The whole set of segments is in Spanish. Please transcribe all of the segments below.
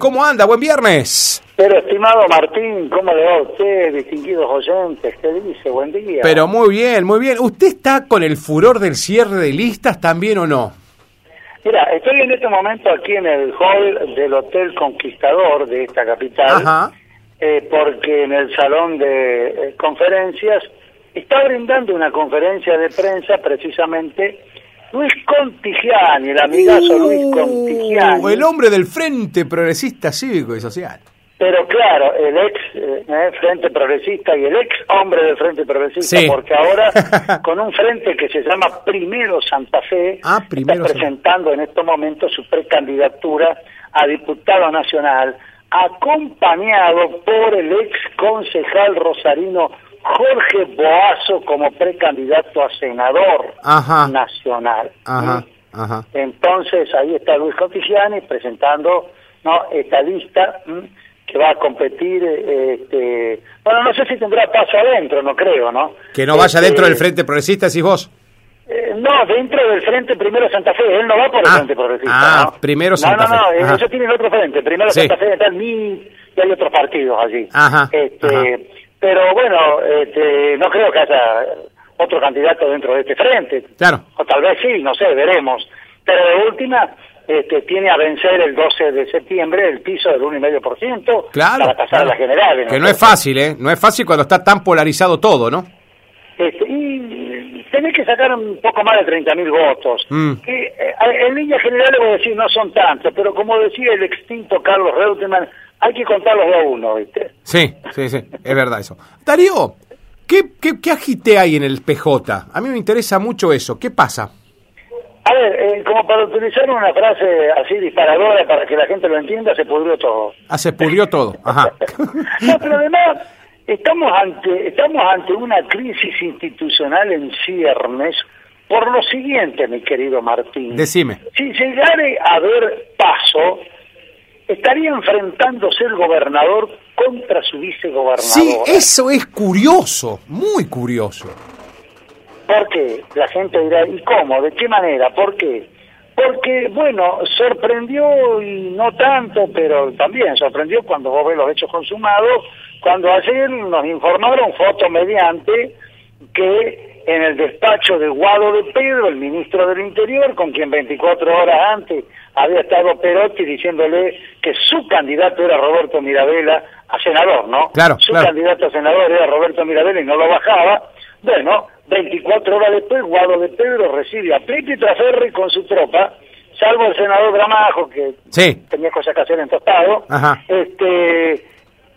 ¿Cómo anda? Buen viernes. Pero estimado Martín, ¿cómo le va a usted, distinguidos oyentes? ¿Qué dice? Buen día. Pero muy bien, muy bien. ¿Usted está con el furor del cierre de listas también o no? Mira, estoy en este momento aquí en el hall del Hotel Conquistador de esta capital, Ajá. eh, porque en el salón de eh, conferencias está brindando una conferencia de prensa precisamente Luis Contigiani, el amigazo Luis Contigiani. Uh, el hombre del Frente Progresista Cívico y Social. Pero claro, el ex eh, eh, Frente Progresista y el ex hombre del Frente Progresista, Sí. porque ahora con un frente que se llama Primero Santa Fe, Ah, Primero está presentando en estos momentos su precandidatura a diputado nacional, acompañado por el ex concejal rosarino Jorge Boazo como precandidato a senador Ajá. nacional. Ajá, ajá. Entonces ahí está Luis Contigiani presentando no esta lista que va a competir. Este, bueno, no sé si tendrá paso adentro, no creo, ¿no? Que no vaya Este, dentro del Frente Progresista, decís vos. eh, no, dentro del Frente Primero Santa Fe, él no va por el Ah, Frente Progresista. ah, ¿no? Primero No, Santa no, no, Fe, eh, ajá. ellos tienen otro frente. Primero Sí. Santa Fe está el MIT y hay otros partidos allí. Ajá, Este, ajá. Pero bueno, este, no creo que haya otro candidato dentro de este frente. Claro. O tal vez sí, no sé, veremos. Pero de última, este, tiene a vencer el 12 de septiembre el piso del 1,5% Claro. para pasar claro. a las generales. Que ¿no? es fácil, ¿eh? No es fácil cuando está tan polarizado todo, ¿no? Este, y tenés que sacar un poco más de 30.000 votos. Mm. Que, eh, en líneas generales voy a decir no son tantos, pero como decía el extinto Carlos Reutemann, hay que contarlos de a uno, ¿viste? Sí, sí, sí, es verdad eso. Darío, ¿qué, qué, qué agite hay en el PJ? A mí me interesa mucho eso. ¿Qué pasa? A ver, eh, como para utilizar una frase así disparadora para que la gente lo entienda, se pudrió todo. Ah, se pudrió todo. Ajá. No, pero además estamos ante estamos ante una crisis institucional en ciernes por lo siguiente, mi querido Martín. Decime. Si llegare a haber paso, estaría enfrentándose el gobernador contra su vicegobernador. Sí, eso es curioso, muy curioso. ¿Por qué? La gente dirá, ¿y cómo? ¿De qué manera? ¿Por qué? Porque, bueno, sorprendió y no tanto, pero también sorprendió cuando vos ves los hechos consumados, cuando ayer nos informaron, foto mediante, que en el despacho de Guado de Pedro, el ministro del Interior, con quien 24 horas antes había estado Perotti diciéndole que su candidato era Roberto Mirabella a senador, ¿no? Claro, Su claro. candidato a senador era Roberto Mirabella y no lo bajaba. Bueno, 24 horas después, Guado de Pedro recibe a Pepe Traferri con su tropa, salvo el senador Gramajo, que Sí. tenía cosas que hacer en Tostado, Ajá. este,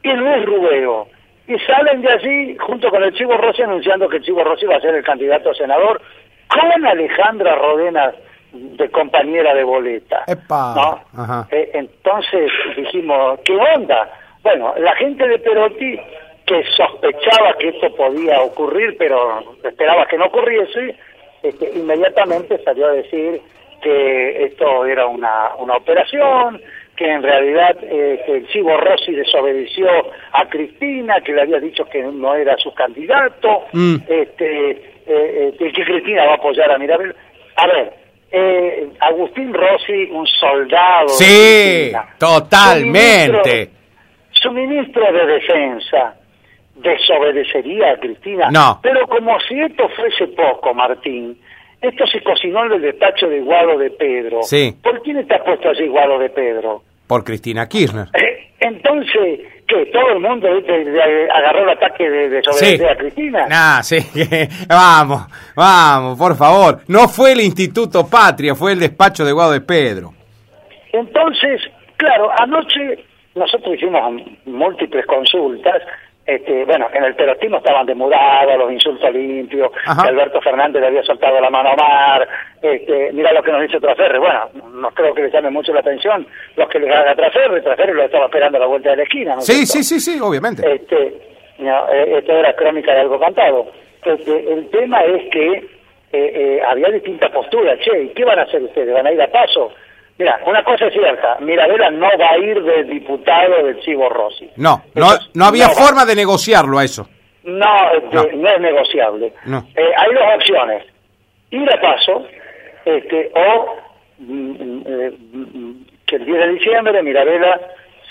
y Luis Rubeo. Y salen de allí junto con el Chivo Rossi anunciando que el Chivo Rossi va a ser el candidato a senador con Alejandra Rodena de compañera de boleta. Epa. ¿no? Ajá. Eh, entonces dijimos, ¿qué onda? Bueno, la gente de Perotti que sospechaba que esto podía ocurrir, pero esperaba que no ocurriese, este, inmediatamente salió a decir que esto era una, una operación, que en realidad eh, que el Chivo Rossi desobedeció a Cristina, que le había dicho que no era su candidato, Mm. este, eh, eh, que Cristina va a apoyar a Mirabel. A ver, eh, Agustín Rossi, un soldado. Sí, totalmente. Su ministro, su ministro de Defensa desobedecería a Cristina. No. Pero como si esto fuese poco, Martín, esto se cocinó en el despacho de Guado de Pedro. Sí. ¿Por quién está puesto allí Guado de Pedro? Por Cristina Kirchner. Eh, Entonces, ¿qué? ¿Todo el mundo ¿viste, de- agarró el ataque de Sí. a Cristina? Nah, sí. vamos, vamos, por favor. No fue el Instituto Patria, fue el despacho de Guado de Pedro. Entonces, claro, anoche nosotros hicimos múltiples consultas. Este, bueno, en el perotismo estaban demudados, los insultos limpios, Ajá. Alberto Fernández le había soltado la mano a Omar. Este, mira lo que nos dice Traferre. Bueno, no creo que le llame mucho la atención los que le haga Traferre. Traferre lo estaba esperando a la vuelta de la esquina. ¿no es Sí, sí, sí, sí, obviamente. Este, no, eh, esto era crónica de algo cantado. Este, el tema es que eh, eh, había distintas posturas. Che, ¿y qué van a hacer ustedes? ¿Van a ir a paso? Mira, una cosa es cierta, Mirabella no va a ir de diputado del Chivo Rossi. No, no, no había forma de negociarlo a eso. No, este, No. no. es negociable. No. Eh, hay dos opciones. Ir a paso este, o mm, mm, eh, mm, que el 10 de diciembre Mirabella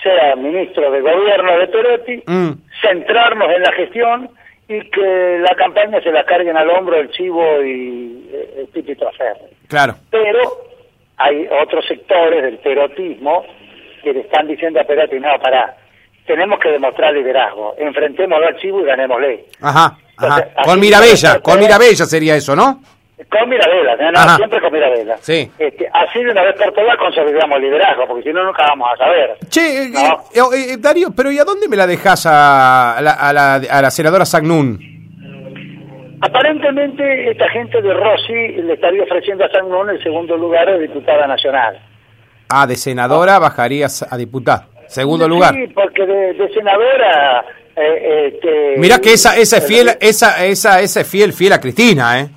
sea ministro de gobierno de Perotti, Mm. centrarnos en la gestión y que la campaña se la carguen al hombro el Chivo y eh, el Pipito Aferri. Claro. Pero hay otros sectores del perotismo que le están diciendo a Perotti, no, pará, tenemos que demostrar liderazgo, enfrentémoslo al Chivo y ganémosle. Ajá, ajá. Entonces, Con Mirabella, con Mirabella sería eso, ¿no? Con Mirabella, ¿no? Ajá. siempre con Mirabella. Sí. Este, así de una vez por todas consolidamos el liderazgo, porque si no, nunca vamos a saber. Che, eh, No. eh, eh, Darío, pero ¿y a dónde me la dejas a, la, a, la, a la senadora Sagnún? Aparentemente, esta gente de Rossi le estaría ofreciendo a Sangnón el segundo lugar de diputada nacional. Ah, de senadora bajarías a diputada. Segundo lugar. Sí, porque de, de senadora... Eh, este, Mirá que esa, esa es fiel, eh, esa, esa, esa es fiel, fiel a Cristina, ¿eh?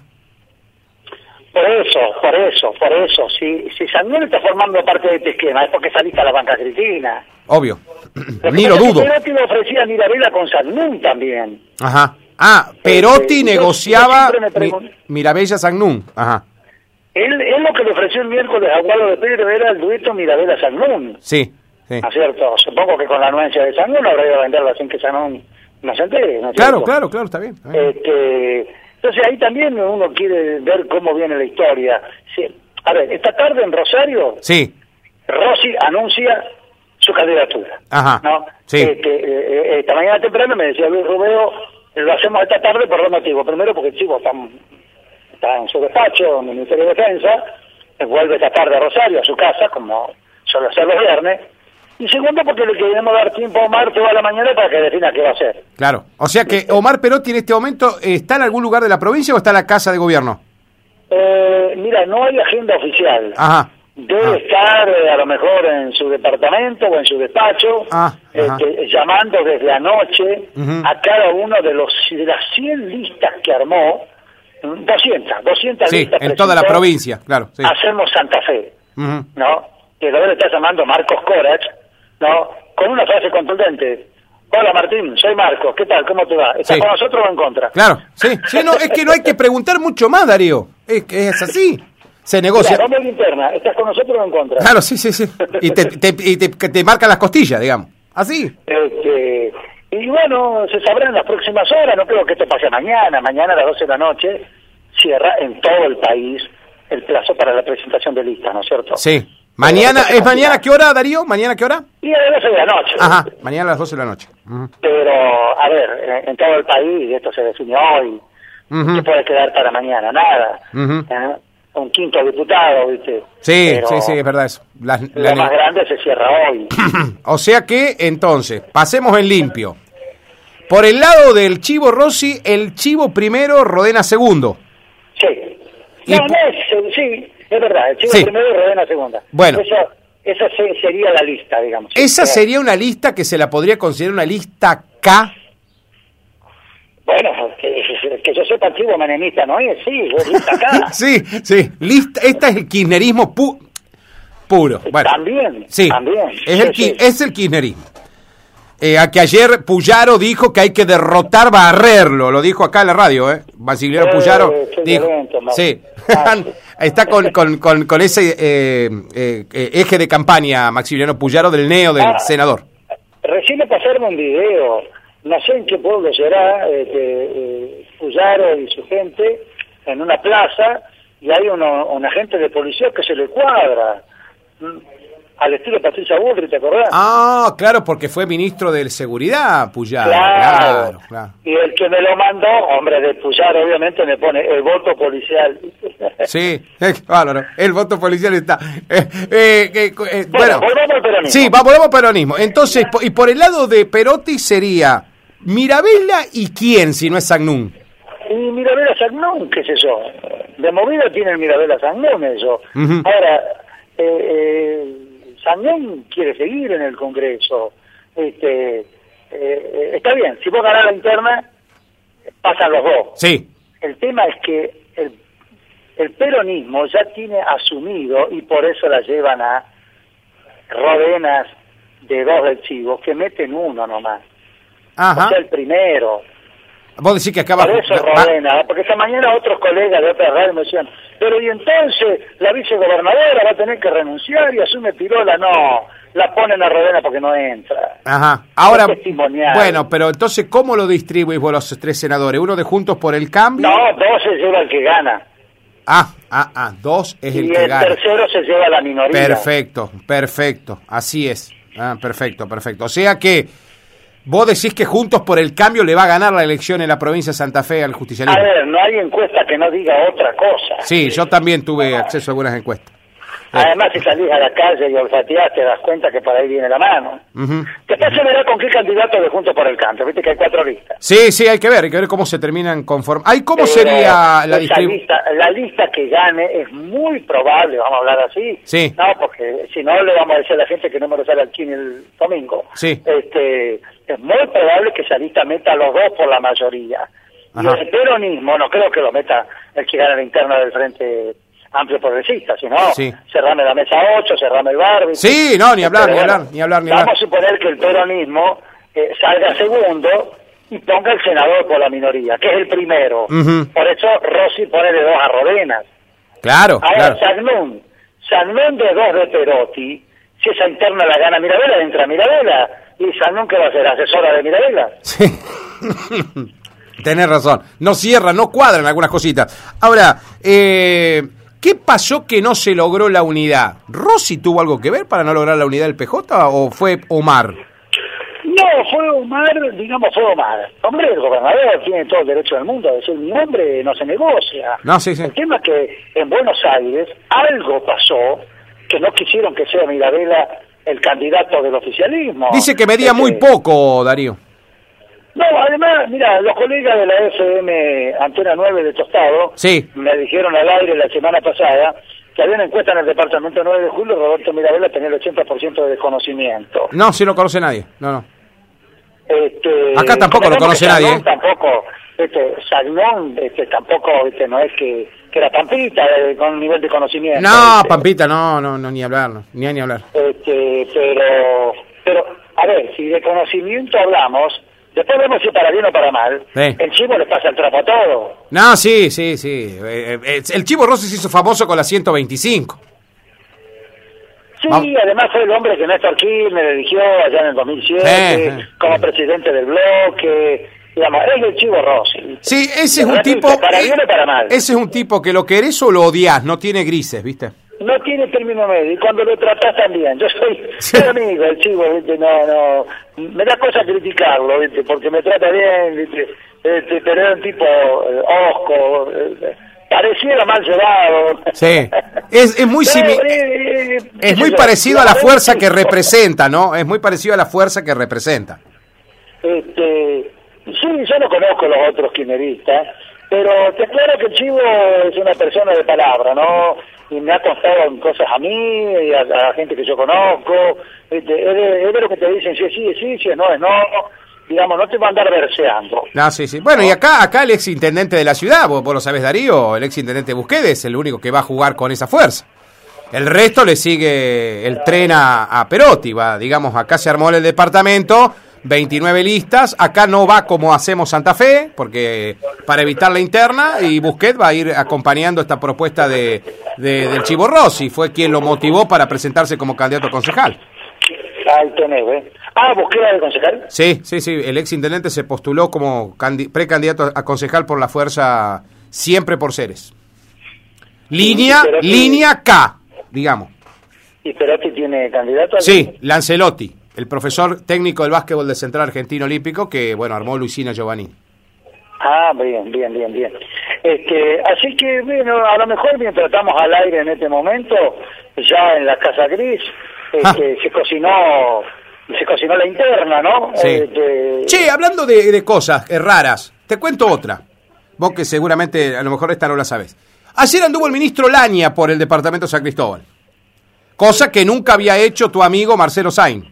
Por eso, por eso, por eso. Si, si Sangnón está formando parte de este esquema, es porque saliste a la banca Cristina. Obvio. Ni lo dudo. Perotti le ofrecía Mirabella con Sangnún también. Ajá. Ah, Perotti Eh, yo- negociaba Mirabella Sagnún. Ajá. Él, él lo que le ofreció el miércoles a Guado de Pedro era el dueto Mirabella-Sangnún. Sí, sí. ¿No es cierto? Supongo que con la anuencia de Sangnún habrá ido a venderla sin que Sangnún no se entere, ¿no es Claro, cierto? claro, claro, está bien. está bien. Este, entonces ahí también uno quiere ver cómo viene la historia. Sí, A ver, esta tarde en Rosario, Sí, Rossi anuncia su candidatura. Ajá, ¿no? sí. Este, eh, eh, esta mañana temprano me decía Luis Rubeo, lo hacemos esta tarde por dos motivos. Primero porque el chivo está, está en su despacho, en el Ministerio de Defensa, eh, vuelve esta tarde a Rosario, a su casa, como suele hacer los viernes. Y segundo porque le queremos dar tiempo a Omar toda la mañana para que defina qué va a hacer. claro. O sea que Omar Perotti en este momento eh, está en algún lugar de la provincia o está en la casa de gobierno. Eh, mira, no hay agenda oficial. Ajá. Debe Ah. estar eh, a lo mejor en su departamento o en su despacho, Ah, este, llamando desde anoche Ujú. a cada uno de los de las 100 listas que armó, mm, 200, 200 Sí, listas. en toda la provincia, claro. Sí. Hacemos Santa Fe. ¿no? Que lo debe estar llamando Marcos Corach, ¿no? Con una frase contundente. Hola Martín, soy Marcos, ¿qué tal? ¿Cómo te va? ¿Estás Sí. con nosotros o en contra? Claro, sí, sí, no, es que no hay que preguntar mucho más, Darío. Es que es así. Se negocia. Mira, interna, ¿estás con nosotros o en contra? Claro, sí, sí, sí. Y te, te, y te, te marcan las costillas, digamos. Así. Este, y bueno, se sabrá en las próximas horas, no creo que esto pase mañana, mañana a las 12 de la noche cierra en todo el país el plazo para la presentación de lista, ¿no es cierto? Sí. Mañana, ¿es mañana qué hora, Darío? ¿Mañana qué hora? Y a las 12 de la noche. Ajá, mañana a las 12 de la noche. Pero, a ver, en, todo el país, esto se definió hoy, Ujú. ¿qué puede quedar para mañana? Nada. ¿Eh? Un quinto diputado, ¿viste? Sí, Pero sí, sí, es verdad eso. La más grande se cierra hoy. o sea que, entonces, pasemos en limpio. Por el lado del Chivo Rossi, el Chivo primero, Rodena segundo. Sí. No, no es, sí, es verdad, el chico Sí. primero y Rodena segunda. Bueno. Eso, esa se- sería la lista, digamos. Esa Eh, sería una lista que se la podría considerar una lista K. Bueno, que, yo sepa, chivo menemista no es, sí, es lista acá. Sí, sí, lista, esta es el kirchnerismo pu- puro. Bueno, También, sí, también. Es, el, Sí, es el kirchnerismo. Eh, a que ayer Puyaro dijo que hay que derrotar, barrerlo, lo dijo acá en la radio, ¿eh? Basiliano Eh, Puyaro dijo, violento, sí, Ah, está con, con, con, con ese eh, eh, eh, eje de campaña Maximiliano Puyaro del neo del Ah. senador. Recién me pasaron un video, no sé en qué pueblo será, que eh, Puyaro y su gente en una plaza y hay uno, un agente de policía que se le cuadra, mm, al estilo Patricia Bullrich, ¿te acordás? Ah, claro, porque fue ministro de Seguridad Puyaro. Claro. Claro, claro. Y el que me lo mandó, hombre de Puyaro, obviamente me pone el voto policial. Sí, bárbaro. El voto policial está. Eh, eh, eh, bueno, Bueno, volvamos al peronismo. sí, al peronismo. Entonces, y por el lado de Perotti sería Mirabella y quién, si no es Sagnún. Y Mirabela Sagnón, qué sé yo. De movida tiene el Mirabela Sagnón eso. Ujú. Ahora, eh, eh, Sagnón quiere seguir en el Congreso. Este, eh, está bien, si vos ganás la interna, pasan los dos. Sí, El tema es que el, el peronismo ya tiene asumido, y por eso la llevan a rodenas de dos del Chivo, que meten uno nomás. ajá. O sea, el primero. Vos decís que acaba Por eso Rodena, porque esta mañana otros colegas de otras radios me decían, pero y entonces la vicegobernadora va a tener que renunciar y asume Pirola. No, la ponen a Rodena porque no entra. Ajá. Ahora, bueno, pero entonces, ¿cómo lo distribuís vos los tres senadores? ¿Uno de Juntos por el Cambio? No, dos se lleva el que gana. Ah, ah, ah, dos es el y que el gana. tercero se lleva la minoría. Perfecto, perfecto, así es. Ah, perfecto, perfecto. O sea que vos decís que Juntos por el Cambio le va a ganar la elección en la provincia de Santa Fe al A justicialismo. ver, no hay encuesta que no diga otra cosa. Sí, yo también tuve acceso a algunas encuestas. Además, si salís a la calle y olfateás, te das cuenta que por ahí viene la mano. Ujú. Después se verá con qué candidato de Juntos por el Canto. Viste que hay cuatro listas. Sí, sí, hay que ver, hay que ver cómo se terminan conformando. Ay, ¿cómo sería la lista, la lista que gane es muy probable, vamos a hablar así. Sí. No, porque si no le vamos a decir a la gente que no me lo sale al cine el domingo. Sí. Este, es muy probable que esa lista meta a los dos por la mayoría. Y Ajá. el peronismo, no creo que lo meta el que gana la interna del Frente Amplio Progresista, sino Sí. cerrame la mesa 8, cerrame el bar. ¿viste? Sí, no, ni hablar, ni bueno, hablar, ni hablar, ni Vamos hablar. a suponer que el peronismo eh, salga segundo y ponga el senador por la minoría, que es el primero. Por eso Rossi pone de dos a Rodenas. Claro, Ahora, claro. Sagnún, Sagnún de dos de Perotti, si esa interna la gana Mirabella, entra Mirabella. ¿Y Sagnún qué va a ser? ¿Asesora de Mirabella? Sí. Tenés razón. No cierra, no cuadran algunas cositas. Ahora, eh, ¿qué pasó que no se logró la unidad? ¿Rossi tuvo algo que ver para no lograr la unidad del PJ o fue Omar? No, fue Omar, digamos, fue Omar. Hombre, el gobernador tiene todo el derecho del mundo a decir mi nombre no se negocia. No, sí, sí. El tema es que en Buenos Aires algo pasó que no quisieron que sea Mirabella el candidato del oficialismo. Dice que medía Este, muy poco, Darío. No, además, mira, los colegas de la FM Antena 9 de Tostado Sí. me dijeron al aire la semana pasada que había una encuesta en el departamento 9 de julio, Roberto Mirabella tenía el 80% de desconocimiento. No, si no conoce nadie. No, no. Este, Acá tampoco lo conoce nadie, ¿eh? Tampoco, este, Sagnón, este, tampoco, este, no es que, que era Pampita eh, con nivel de conocimiento. No, este. Pampita, no, no, no, ni hablar, no, ni ni hablar. Este, pero, pero, a ver, si de conocimiento hablamos, después vemos si para bien o para mal. Sí. El chivo le pasa el trapo a todo. No, sí, sí, sí. Eh, eh, el Chivo Rossi se hizo famoso con la 125. Sí, Vamos. además fue el hombre que Néstor Kirchner eligió allá en el 2007 Sí, sí. como presidente del bloque. Digamos, es el chivo Rossi. Sí, ese es un tipo. para bien o para mal. Ese es un tipo que lo querés o lo odias, no tiene grises, ¿viste? No tiene término medio, y cuando lo tratás también. Yo soy, Sí. soy amigo del chivo, ¿viste? No, no. Me da cosa criticarlo, ¿viste? Porque me trata bien, ¿viste? Este, pero es un tipo eh, osco, eh, pareciera mal llevado. Sí. Es, es muy simi- eh, eh, Es muy parecido a la fuerza que representa, ¿no? Es muy parecido a la fuerza que representa. Este, sí, yo no conozco los otros quineristas, pero te aclaro que el Chivo es una persona de palabra, ¿no? Y me ha costado en cosas a mí y a, a la gente que yo conozco. Este, es, de, es de lo que te dicen, si es sí, es sí, si es no, es no. Digamos, no te va a andar verseando. No, sí, sí. Bueno, y acá, acá el ex intendente de la ciudad, vos, vos lo sabés, Darío, el ex intendente Busquets es el único que va a jugar con esa fuerza. El resto le sigue el tren a, a Perotti, va, digamos, acá se armó el departamento, 29 listas, acá no va como hacemos Santa Fe, porque para evitar la interna, y Busquets va a ir acompañando esta propuesta de, de- del Chivo Rossi, fue quien lo motivó para presentarse como candidato a concejal. Ahí tenés, ¿eh? Ah, ¿busqué al concejal? Sí, sí, sí. El ex intendente se postuló como candi- precandidato a concejal por la fuerza siempre por seres. Línea, línea K, digamos. ¿Y Perotti tiene candidato? Sí, Lancelotti, el profesor técnico del básquetbol del Central Argentino Olímpico que, bueno, armó Luisina Giovanni. Ah, bien, bien, bien, bien. Este, así que, bueno, a lo mejor mientras estamos al aire en este momento, ya en la Casa Gris, este, se cocinó se cocinó la interna, ¿no? Sí. Este, Che, hablando de, de cosas eh, raras, te cuento otra. Vos que seguramente, a lo mejor esta no la sabes. Ayer anduvo el ministro Laña por el departamento de San Cristóbal. Cosa que nunca había hecho tu amigo Marcelo Sain.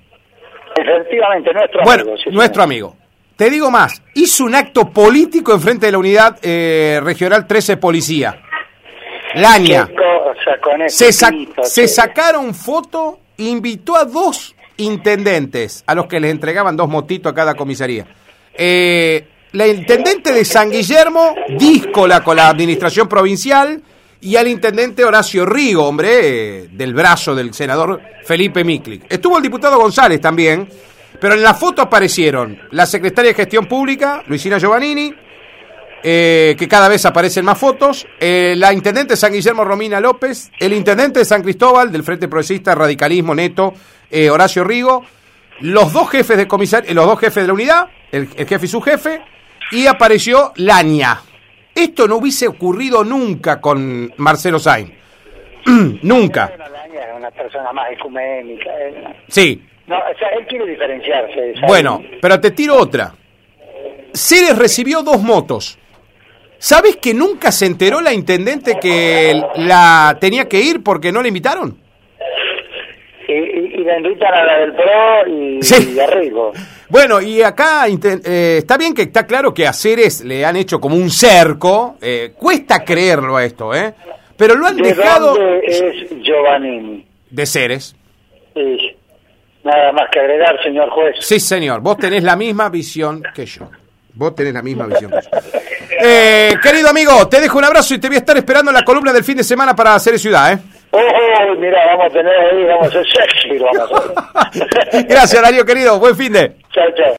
Efectivamente, nuestro Bueno, amigo. sí, nuestro sí. amigo. Te digo más, hizo un acto político enfrente de la unidad eh, regional 13 Policía. Laña. Cosa Se, sa- se sacaron foto, invitó a dos intendentes, a los que les entregaban dos motitos a cada comisaría. Eh, la intendente de San Guillermo, díscola con la administración provincial, y al intendente Horacio Rigo, hombre, eh, del brazo del senador Felipe Miklik. Estuvo el diputado González también, pero en la foto aparecieron la secretaria de Gestión Pública, Luisina Giovannini, eh, que cada vez aparecen más fotos, eh, la intendente de San Guillermo Romina López, el intendente de San Cristóbal del Frente Progresista Radicalismo Neto, eh, Horacio Rigo, los dos jefes de comisaría, los dos jefes de la unidad, el, el jefe y su jefe, y apareció Laña. Esto no hubiese ocurrido nunca con Marcelo Sainz. nunca. Laña es una persona más ecuménica. Sí, No, o sea, él quiere diferenciarse. ¿sabes? Bueno, pero te tiro otra. Ceres recibió dos motos. ¿Sabes que nunca se enteró la intendente que la tenía que ir porque no la invitaron? Y, y, y la invitan a la del PRO y, Sí. y a Rigo. Bueno, y acá eh, está bien que está claro que a Ceres le han hecho como un cerco. eh, cuesta creerlo a esto, ¿eh? Pero lo han ¿De dejado dónde es Giovannini? de Ceres. Sí. Nada más que agregar, señor juez. Sí, señor, vos tenés la misma visión que yo. Vos tenés la misma visión que yo. Eh, querido amigo, te dejo un abrazo y te voy a estar esperando en la columna del fin de semana para hacer ciudad, ¿eh? Oh, mira, vamos a tener ahí, vamos a ser sexy, vamos a hacer. Gracias, Darío, querido. Buen fin de. chao, chao.